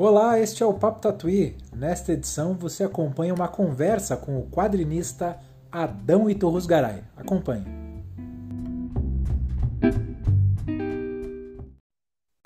Olá, este é o Papo Tatuí. Nesta edição você acompanha uma conversa com o quadrinista Adão Itorros Garay. Acompanhe.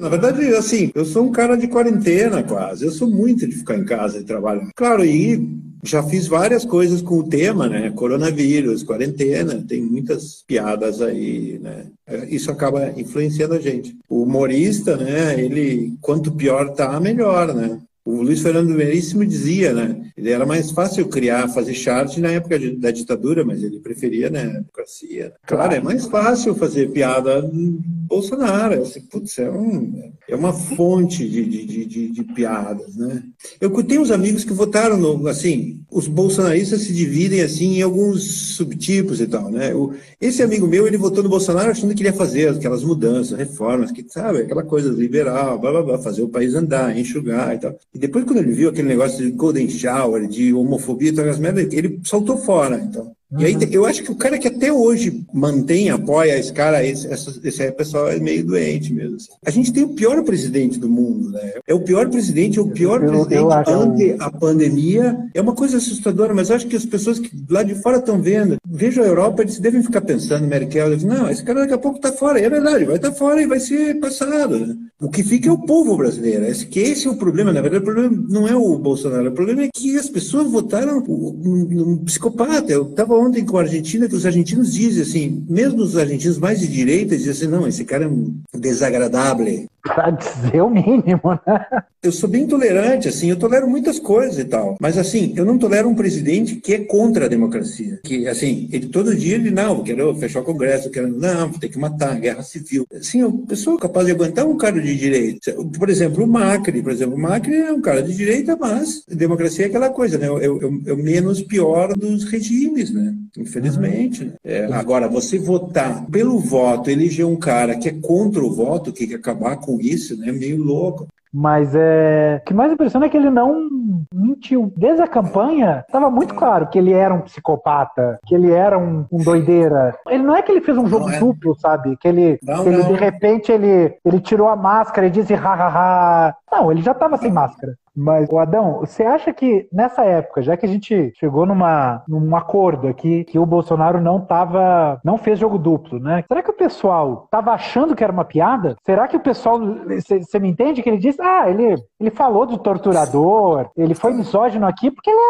Na verdade, assim, eu sou um cara de quarentena quase. Eu sou muito de ficar em casa e trabalhar. Claro, e já fiz várias coisas com o tema, né? Coronavírus, quarentena, tem muitas piadas aí, né? Isso acaba influenciando a gente. O humorista, né? Ele, quanto pior tá, melhor, né? O Luiz Fernando Veríssimo dizia, né? Ele era mais fácil criar, fazer chart na época de, da ditadura, mas ele preferia, né, democracia. Claro, é mais fácil fazer piada Bolsonaro. Assim, putz, é, um, é uma fonte de, de, de, de, piadas, né? Eu tenho uns amigos que votaram no, assim, os bolsonaristas se dividem assim em alguns subtipos e tal, né? O, esse amigo meu, ele votou no Bolsonaro achando que ele ia fazer aquelas mudanças, reformas, que sabe, aquela coisa liberal, blá, blá, blá, fazer o país andar, enxugar e tal. E depois quando ele viu aquele negócio de golden shower, de homofobia e tal, ele saltou fora, então. E aí, eu acho que o cara que até hoje mantém, apoia esse cara, esse, esse pessoal é meio doente mesmo. Assim. A gente tem o pior presidente do mundo, né? É o pior presidente, é o pior eu, presidente eu ante a pandemia. É uma coisa assustadora, mas acho que as pessoas que lá de fora estão vendo, vejam a Europa, eles devem ficar pensando, Merkel, não, esse cara daqui a pouco está fora. E é verdade, vai estar tá fora e vai ser passado, né? O que fica é o povo brasileiro. Esse, que esse é o problema. Na verdade, o problema não é o Bolsonaro. O problema é que as pessoas votaram um, psicopata. Eu estava ontem com a Argentina, que os argentinos dizem assim, mesmo os argentinos mais de direita, dizem assim, não, esse cara é um desagradável. Pra dizer o mínimo, né? Eu sou bem tolerante, assim, eu tolero muitas coisas e tal. Mas, assim, eu não tolero um presidente que é contra a democracia. Que, assim, ele todo dia ele, não, quero fechar o Congresso, quero, não, tem que matar, guerra civil. Assim, eu, eu sou capaz de aguentar um cara de direita. Por exemplo, o Macri, por exemplo, o Macri é um cara de direita, mas democracia é aquela coisa, né? É o menos pior dos regimes, né? Infelizmente. Né? É, agora, você votar pelo voto, eleger um cara que é contra o voto, que quer acabar com isso, né? Meio louco. Mas é. O que mais impressiona é que ele não mentiu. Desde a campanha, estava muito claro que ele era um psicopata, que ele era um, um doideira. Ele não é que ele fez um jogo não, é. duplo, sabe? Que ele, não, ele de repente, ele, ele tirou a máscara e disse hahaha. Não, ele já estava sem máscara. Mas, o Adão, você acha que nessa época, já que a gente chegou numa, num acordo aqui que o Bolsonaro não tava, não fez jogo duplo, né? Será que o pessoal tava achando que era uma piada? Será que o pessoal, você me entende que ele disse, ah, ele, ele falou do torturador, ele foi misógino aqui porque ele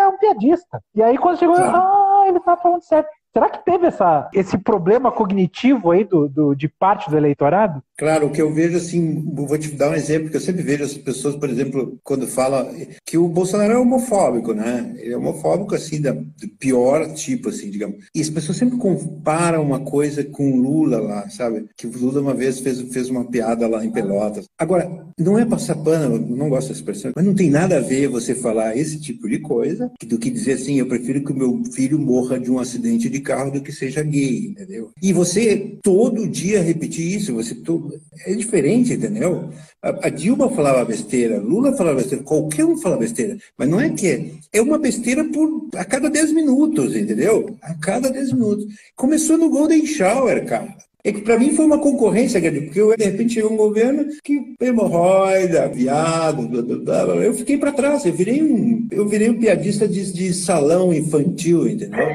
é um piadista. E aí quando chegou, ah, ele tá falando certo. Será que teve essa, esse problema cognitivo aí do, do, de parte do eleitorado? Claro, o que eu vejo assim, vou te dar um exemplo, que eu sempre vejo as pessoas, por exemplo, quando falam que o Bolsonaro é homofóbico, né? Ele é homofóbico, assim, da, do pior tipo, assim, digamos. E as pessoas sempre comparam uma coisa com o Lula lá, sabe? Que o Lula uma vez fez, fez uma piada lá em Pelotas. Agora, não é passar pano, não gosto dessa expressão, mas não tem nada a ver você falar esse tipo de coisa do que dizer assim, eu prefiro que o meu filho morra de um acidente de carro do que seja gay, entendeu? E você todo dia repetir isso, você todo... é diferente, entendeu? A, a Dilma falava besteira, Lula falava besteira, qualquer um fala besteira, mas não é que é, é uma besteira por a cada 10 minutos, entendeu? A cada 10 minutos. Começou no Golden Shower, cara. É que para mim foi uma concorrência, porque eu, de repente chegou um governo que hemorroida, viado, blá, blá, blá, eu fiquei para trás, eu virei um, eu virei um piadista de, de salão infantil, entendeu?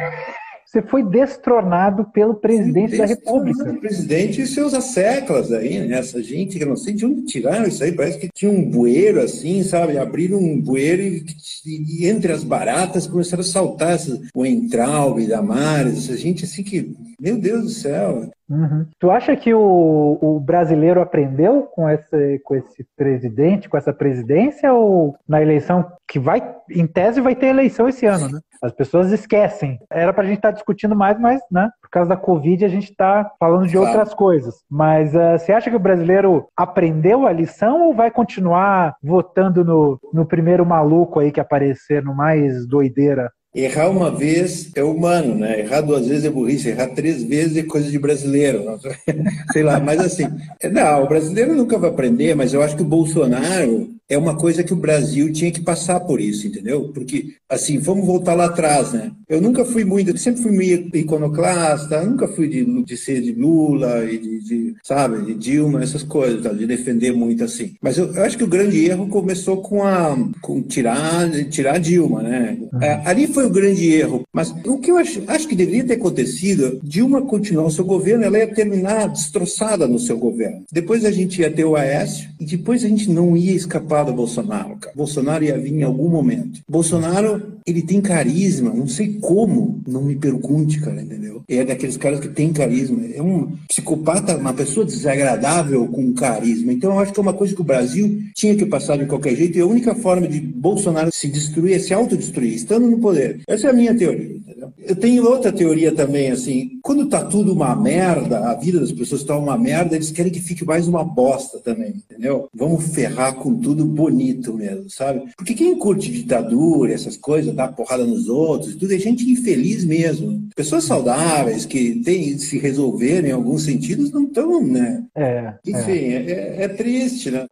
Você foi destronado pelo presidente da República. O presidente e seus asseclas aí, né? Essa gente que eu não sei de onde tiraram isso aí. Parece que tinha um bueiro assim, sabe? Abriram um bueiro e, e, e entre as baratas começaram a saltar essas, o Entraub, Damares, essa gente assim que, meu Deus do céu. Uhum. Tu acha que o, o, brasileiro aprendeu com esse, com esse presidente, com essa presidência, ou na eleição que vai, em tese, vai ter eleição esse ano, né? As pessoas esquecem. Era para a gente estar tá discutindo mais, mas, né? Por causa da Covid, a gente está falando de claro. outras coisas. Mas uh, você acha que o brasileiro aprendeu a lição ou vai continuar votando no, no primeiro maluco aí que aparecer, no mais doideira Errar uma vez é humano, né? Errar duas vezes é burrice, errar três vezes é coisa de brasileiro. Sei lá, mas assim, não, o brasileiro nunca vai aprender, mas eu acho que o Bolsonaro, é uma coisa que o Brasil tinha que passar por isso, entendeu? Porque, assim, vamos voltar lá atrás, né? Eu nunca fui muito, sempre fui meio iconoclasta, nunca fui de, de ser de Lula e de, de, sabe, de Dilma, essas coisas, tá? de defender muito assim. Mas eu, eu, acho que o grande erro começou com a com tirar, tirar Dilma, né? Uhum. É, ali foi o grande erro. Mas o que eu acho, acho que deveria ter acontecido, Dilma continuar o seu governo, ela ia terminar destroçada no seu governo. Depois a gente ia ter o Aécio e depois a gente não ia escapar do Bolsonaro, cara. Bolsonaro ia vir em algum momento. Bolsonaro, ele tem carisma, não sei como, não me pergunte, cara, entendeu? É daqueles caras que tem carisma. É um psicopata, uma pessoa desagradável com carisma. Então eu acho que é uma coisa que o Brasil tinha que passar de qualquer jeito e a única forma de Bolsonaro se destruir é se autodestruir, estando no poder. Essa é a minha teoria, entendeu? Eu tenho outra teoria também, assim, quando tá tudo uma merda, a vida das pessoas está uma merda, eles querem que fique mais uma bosta também, entendeu? Vamos ferrar com tudo bonito mesmo, sabe? Porque quem curte ditadura, essas coisas, dar porrada nos outros, tudo é gente infeliz mesmo. Pessoas saudáveis que têm se resolverem em alguns sentidos não estão, né? É, Enfim, é. É, é triste, né?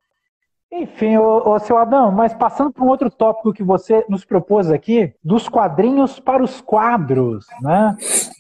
Enfim, o, o seu Adão, mas passando para um outro tópico que você nos propôs aqui, dos quadrinhos para os quadros, né?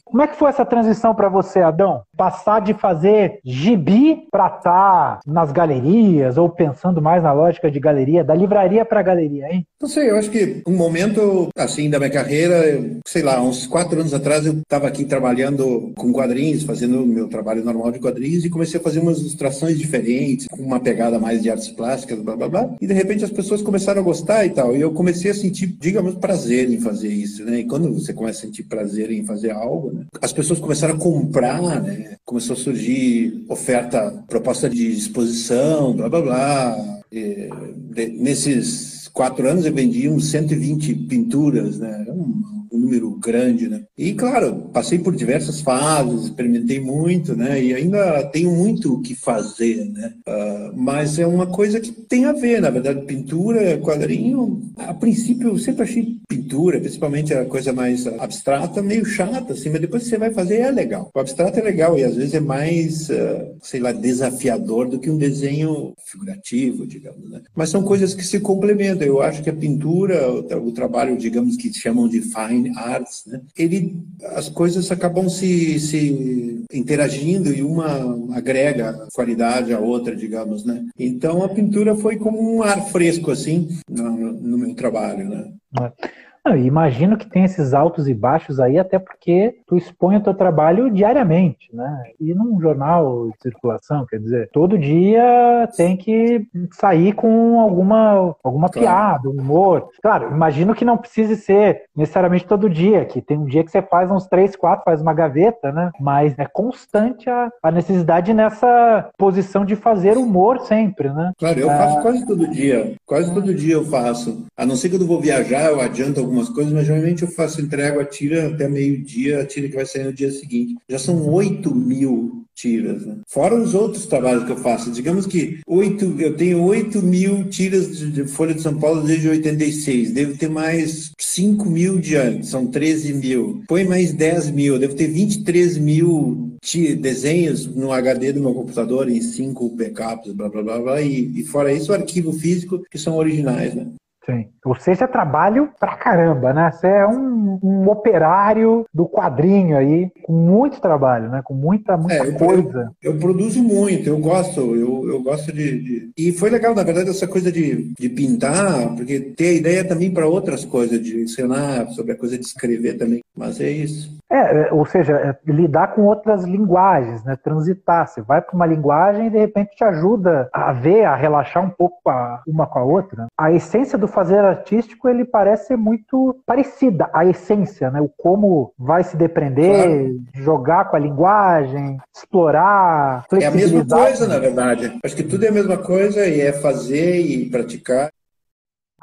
Como é que foi essa transição para você, Adão? Passar de fazer gibi para estar tá nas galerias, ou pensando mais na lógica de galeria, da livraria para galeria, hein? Não sei, eu acho que um momento, assim, da minha carreira, sei lá, uns quatro anos atrás, eu estava aqui trabalhando com quadrinhos, fazendo meu trabalho normal de quadrinhos, e comecei a fazer umas ilustrações diferentes, com uma pegada mais de artes plásticas, blá, blá, blá. E, de repente, as pessoas começaram a gostar e tal, e eu comecei a sentir, digamos, prazer em fazer isso, né? E quando você começa a sentir prazer em fazer algo, né? As pessoas começaram a comprar, né? Começou a surgir oferta, proposta de exposição, blá blá blá. E, de, nesses quatro anos eu vendi uns 120 pinturas, né? Um, um número grande, né? E claro, passei por diversas fases, experimentei muito, né? E ainda tenho muito o que fazer, né? Uh, mas é uma coisa que tem a ver, na verdade, pintura, quadrinho. A princípio eu sempre achei pintura, principalmente a coisa mais abstrata, meio chata, assim. Mas depois você vai fazer é legal. O abstrato é legal e às vezes é mais, uh, sei lá, desafiador do que um desenho figurativo, digamos, né? Mas são coisas que se complementam. Eu acho que a pintura, o, o trabalho, digamos que chamam de fine arts, né? ele, as coisas acabam se, se interagindo e uma agrega qualidade à outra, digamos, né? Então a pintura foi como um ar fresco, assim, no, no meu trabalho, né? É. Não, imagino que tem esses altos e baixos aí, até porque tu expõe o teu trabalho diariamente, né? E num jornal de circulação, quer dizer, todo dia tem que sair com alguma, alguma claro. piada, um humor. Claro, imagino que não precise ser necessariamente todo dia, que tem um dia que você faz uns três, quatro, faz uma gaveta, né? Mas é constante a, a necessidade nessa posição de fazer humor sempre, né? Claro, eu faço quase todo dia. Quase todo dia eu faço. A não ser que eu vou viajar, eu adianto alguma algumas coisas, mas geralmente eu faço entrega a tira até meio-dia, a tira que vai sair no dia seguinte. Já são 8 mil tiras, né? Fora os outros trabalhos que eu faço. Digamos que 8, eu tenho 8 mil tiras de Folha de São Paulo desde 86. Devo ter mais 5 mil de antes, são 13 mil. Põe mais 10 mil, devo ter 23 mil desenhos no HD do meu computador em 5 backups, blá blá blá blá. E, e fora isso, o arquivo físico, que são originais, né? Sim. Ou seja, trabalho pra caramba, né? Você é um, um, operário do quadrinho aí, com muito trabalho, né? Com muita, muita é, coisa. Eu, eu, produzo muito, eu gosto, eu, eu gosto de, de, E foi legal, na verdade, essa coisa de, de pintar, porque ter ideia também para outras coisas, de ensinar sobre a coisa de escrever também. Mas é isso. É, é ou seja, é lidar com outras linguagens, né? Transitar. Você vai para uma linguagem e de repente te ajuda a ver, a relaxar um pouco a, uma com a outra. A essência do fazer artístico ele parece ser muito parecida a essência, né? O como vai se depreender, claro. jogar com a linguagem, explorar, É a mesma coisa, na verdade. Acho que tudo é a mesma coisa e é fazer e praticar.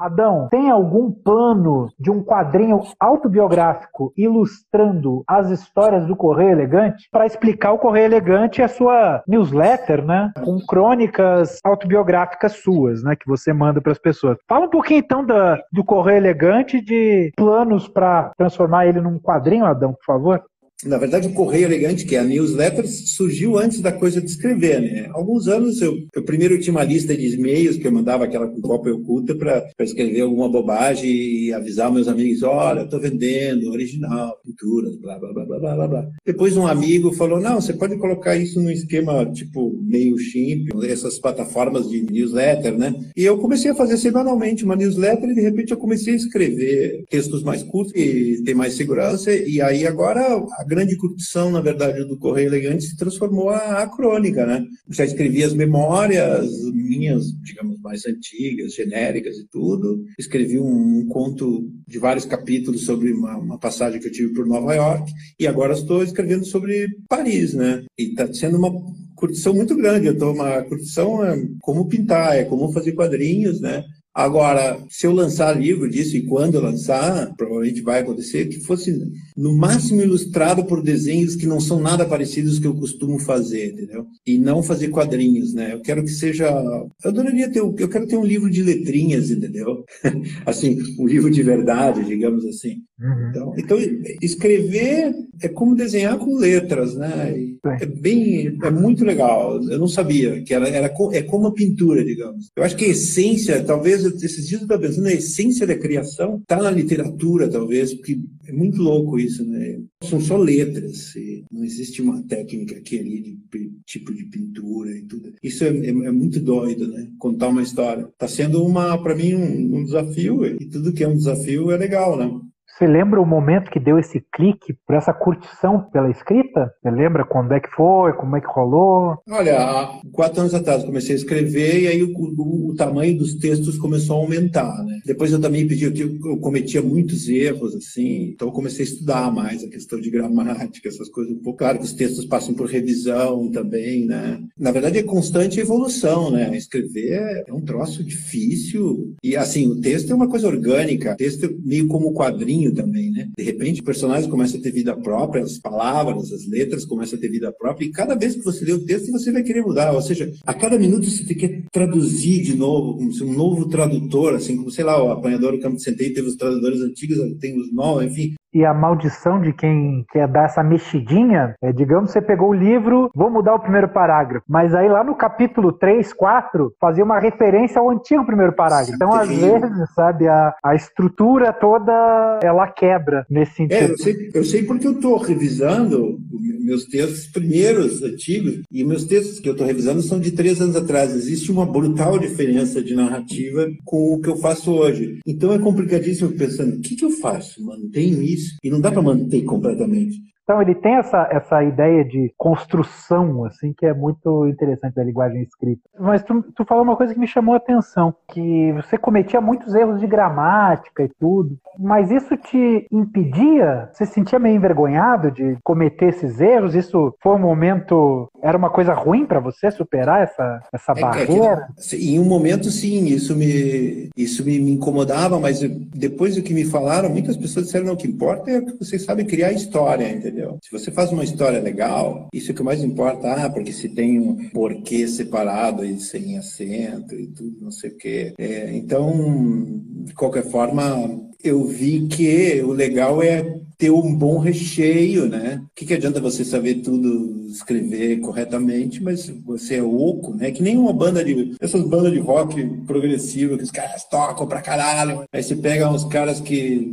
Adão, tem algum plano de um quadrinho autobiográfico ilustrando as histórias do Correio Elegante para explicar o Correio Elegante e a sua newsletter, né? Com crônicas autobiográficas suas, né? Que você manda para as pessoas. Fala um pouquinho então da, do Correio Elegante de planos para transformar ele num quadrinho, Adão, por favor. Na verdade, o Correio Elegante, que é a newsletter, surgiu antes da coisa de escrever, né? Alguns anos eu, eu primeiro tinha uma lista de e-mails que eu mandava aquela com cópia oculta para escrever alguma bobagem e avisar meus amigos, olha, eu estou vendendo original, pinturas, blá, blá, blá, blá, blá, blá. Depois um amigo falou, não, você pode colocar isso no esquema tipo meio chimp, essas plataformas de newsletter, né? E eu comecei a fazer semanalmente uma newsletter e de repente eu comecei a escrever textos mais curtos e ter mais segurança e aí agora a grande curtição, na verdade, do Correio Elegante se transformou a, a crônica, né? Já escrevi as memórias minhas, digamos, mais antigas, genéricas e tudo. Escrevi um, um conto de vários capítulos sobre uma, uma, passagem que eu tive por Nova York e agora estou escrevendo sobre Paris, né? E está sendo uma curtição muito grande. Eu estou uma curtição é como pintar, é como fazer quadrinhos, né? Agora, se eu lançar livro disso e quando eu lançar, provavelmente vai acontecer, que fosse no máximo ilustrado por desenhos que não são nada parecidos que eu costumo fazer, entendeu? E não fazer quadrinhos, né? Eu quero que seja. Eu adoraria ter. Eu quero ter um livro de letrinhas, entendeu? assim, um livro de verdade, digamos assim. Uhum. Então, então, escrever é como desenhar com letras, né? É bem. É muito legal. Eu não sabia que era, era é como a pintura, digamos. Eu acho que a essência, talvez esses dias eu estava pensando, a essência da criação está na literatura, talvez, porque é muito louco isso, né? São só letras, não existe uma técnica aqui ali de tipo de pintura e tudo. Isso é, é, é muito doido, né? Contar uma história. Está sendo uma, para mim, um, um desafio e tudo que é um desafio é legal, né? Você lembra o momento que deu esse clique por essa curtição pela escrita? Você lembra quando é que foi, como é que rolou? Olha, há quatro anos atrás comecei a escrever e aí o, o, o tamanho dos textos começou a aumentar, né? Depois eu também pedi, eu, eu cometia muitos erros, assim, então eu comecei a estudar mais a questão de gramática, essas coisas. Claro que os textos passam por revisão também, né? Na verdade é constante evolução, né? Escrever é um troço difícil e, assim, o texto é uma coisa orgânica, o texto é meio como quadrinho também, né? De repente, o personagem começa a ter vida própria, as palavras, as letras começam a ter vida própria, e cada vez que você lê o texto, você vai querer mudar. Ou seja, a cada minuto você quer traduzir de novo, como se um novo tradutor, assim, como, sei lá, o apanhador do Campo de Centeio teve os tradutores antigos, tem os novos, enfim e a maldição de quem quer dar essa mexidinha é, digamos, você pegou o livro, vou mudar o primeiro parágrafo, mas aí lá no capítulo 3, 4, fazia uma referência ao antigo primeiro parágrafo. Então, às vezes, sabe, a, a estrutura toda, ela quebra nesse sentido. É, eu sei, eu sei porque eu estou revisando meus textos primeiros, antigos, e meus textos que eu estou revisando são de três anos atrás. Existe uma brutal diferença de narrativa com o que eu faço hoje. Então é complicadíssimo pensando, o que, que eu faço? Mantenho isso? E não dá para manter completamente. Então ele tem essa, essa ideia de construção, assim, que é muito interessante da linguagem escrita. Mas tu, tu falou uma coisa que me chamou a atenção, que você cometia muitos erros de gramática e tudo, mas isso te impedia? Você se sentia meio envergonhado de cometer esses erros? Isso foi um momento, era uma coisa ruim para você superar essa, essa é, barreira? É que, em um momento sim, isso me isso me, me incomodava, mas depois do que me falaram, muitas pessoas disseram não, o que importa é que você sabe criar história, entendeu? Entendeu? Se você faz uma história legal, isso é o que mais importa, ah, porque se tem um porquê separado e sem acento e tudo, não sei o quê. É, então, de qualquer forma, eu vi que o legal é ter um bom recheio, né? O que, que adianta você saber tudo, escrever corretamente, mas você é oco, né? Que nem uma banda de. Essas bandas de rock progressivo que os caras tocam pra caralho. Aí você pega uns caras que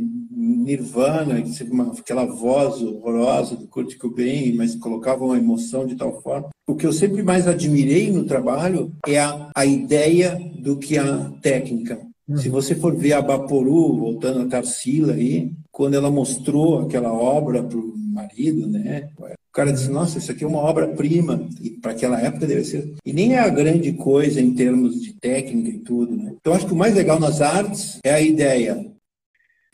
Nirvana, aquela voz horrorosa do Kurt Cobain, mas colocava uma emoção de tal forma. O que eu sempre mais admirei no trabalho é a, a ideia do que a técnica. Hum. Se você for ver a Baporu, voltando a Tarsila aí, quando ela mostrou aquela obra para o marido, né? O cara disse: Nossa, isso aqui é uma obra-prima. E para aquela época deve ser. E nem é a grande coisa em termos de técnica e tudo, né? Então, acho que o mais legal nas artes é a ideia.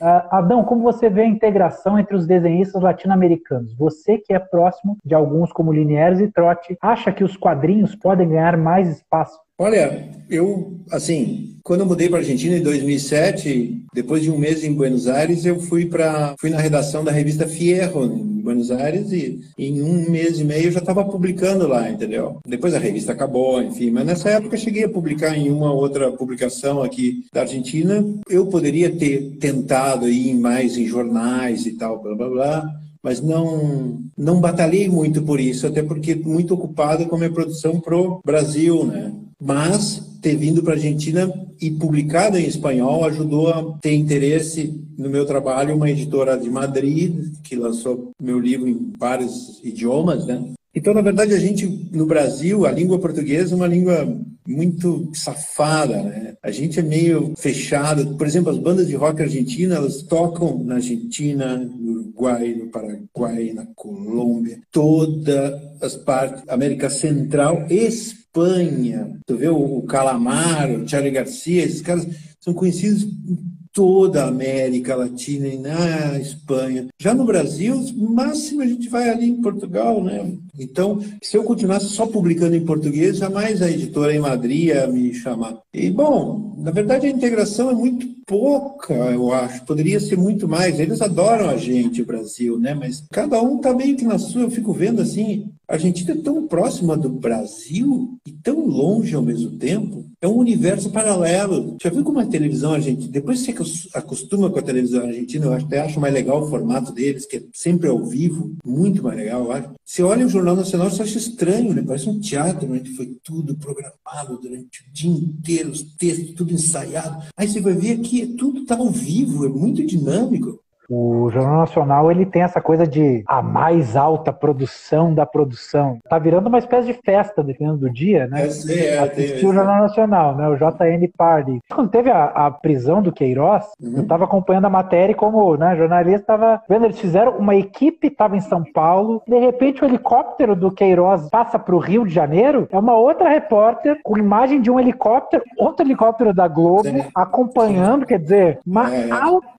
Uh, Adão, como você vê a integração entre os desenhistas latino-americanos? Você que é próximo de alguns como Linieres e Trotti, acha que os quadrinhos podem ganhar mais espaço? Olha, eu, assim, quando eu mudei para a Argentina em 2007, depois de um mês em Buenos Aires, eu fui para fui na redação da revista Fierro, em Buenos Aires, e em um mês e meio eu já estava publicando lá, entendeu? Depois a revista acabou, enfim, mas nessa época eu cheguei a publicar em uma outra publicação aqui da Argentina. Eu poderia ter tentado ir mais em jornais e tal, blá blá blá mas não não batalhei muito por isso, até porque muito ocupado com a minha produção pro Brasil, né? Mas ter vindo para a Argentina e publicado em espanhol ajudou a ter interesse no meu trabalho uma editora de Madrid que lançou meu livro em vários idiomas, né? Então, na verdade, a gente, no Brasil, a língua portuguesa é uma língua muito safada, né? A gente é meio fechado. Por exemplo, as bandas de rock argentina, elas tocam na Argentina, no Uruguai, no Paraguai, na Colômbia, todas as partes, América Central, Espanha. Tu vê o Calamar, o Charlie Garcia, esses caras são conhecidos toda a América Latina e na Espanha. Já no Brasil, máximo a gente vai ali em Portugal, né? Então, se eu continuasse só publicando em português, jamais a editora em Madrid ia me chamar. E, bom, na verdade a integração é muito pouca, eu acho. Poderia ser muito mais. Eles adoram a gente, o Brasil, né? Mas cada um tá meio que na sua. Eu fico vendo assim, a Argentina é tão próxima do Brasil e tão longe ao mesmo tempo. É um universo paralelo. Já viu como a televisão argentina, depois você acostuma com a televisão argentina, eu até acho mais legal o formato deles, que é sempre ao vivo, muito mais legal, eu acho. Você olha o Jornal Nacional, você acha estranho, né? Parece um teatro, onde foi tudo programado durante o dia inteiro, os textos, tudo ensaiado. Aí você vai ver que tudo está ao vivo, é muito dinâmico. O Jornal Nacional ele tem essa coisa de a mais alta produção da produção. Tá virando uma espécie de festa, dependendo do dia, né? É, é, Assistir o Jornal Nacional, né? O JN Party. Quando teve a, a prisão do Queiroz, uhum. eu estava acompanhando a matéria e como né, jornalista estava vendo, eles fizeram uma equipe estava em São Paulo, de repente o helicóptero do Queiroz passa para o Rio de Janeiro, é uma outra repórter com imagem de um helicóptero, outro helicóptero da Globo Sim. acompanhando, quer dizer, uma é.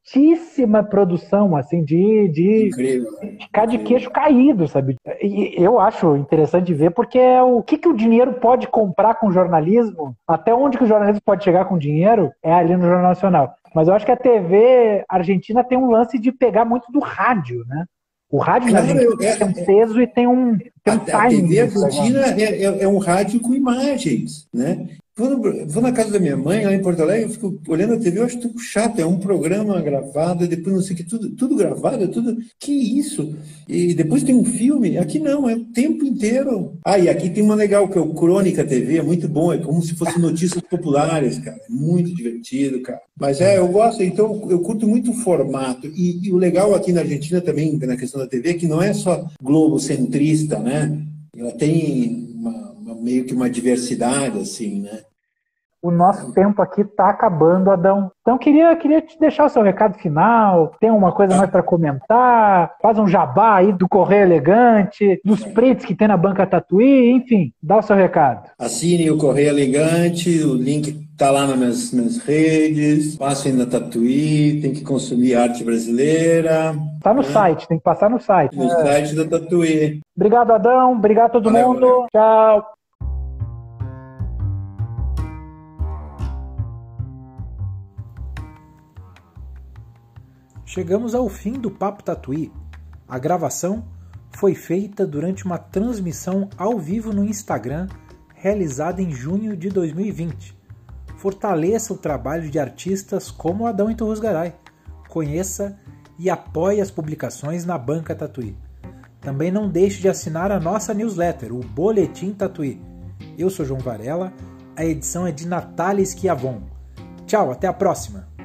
Altíssima produção assim, de, de, Incrível, ficar de queixo caído, sabe? E eu acho interessante ver porque é o que, que o dinheiro pode comprar com jornalismo, até onde que o jornalismo pode chegar com dinheiro, é ali no Jornal Nacional. Mas eu acho que a TV argentina tem um lance de pegar muito do rádio, né? O rádio claro, Argentina é, tem um peso e tem um, tem um a, timing. A TV argentina é, é, é, um rádio com imagens, né? Vou, vou, na casa da minha mãe, lá em Porto Alegre, eu fico olhando a TV, eu acho tudo chato, é um programa gravado, depois não sei o que, tudo, tudo gravado, é tudo. Que isso? E depois tem um filme, aqui não, é o tempo inteiro. Ah, e aqui tem uma legal, que é o Crônica TV, é muito bom, é como se fosse notícias populares, cara. É muito divertido, cara. Mas é, eu gosto, então eu curto muito o formato. E, e o legal aqui na Argentina também, na questão da TV, é que não é só globo centrista, né? Ela tem meio que uma diversidade, assim, né? O nosso tempo aqui está acabando, Adão. Então queria, queria te deixar o seu recado final. Tem uma coisa mais para comentar? Faz um jabá aí do Correio Elegante, dos pretos que tem na banca Tatuí, enfim, dá o seu recado. Assine o Correio Elegante, o link está lá nas minhas, minhas redes. Passem na Tatuí, tem que consumir arte brasileira. Está no né? site, tem que passar no site. No é. site da Tatuí. Obrigado, Adão. Obrigado a todo valeu, mundo. Valeu. Tchau. Chegamos ao fim do Papo Tatuí. A gravação foi feita durante uma transmissão ao vivo no Instagram realizada em junho de 2020. Fortaleça o trabalho de artistas como Adão Iturrusgaray. Conheça e apoie as publicações na Banca Tatuí. Também não deixe de assinar a nossa newsletter, o Boletim Tatuí. Eu sou João Varela, a edição é de Natália Esquiavon. Tchau, até a próxima!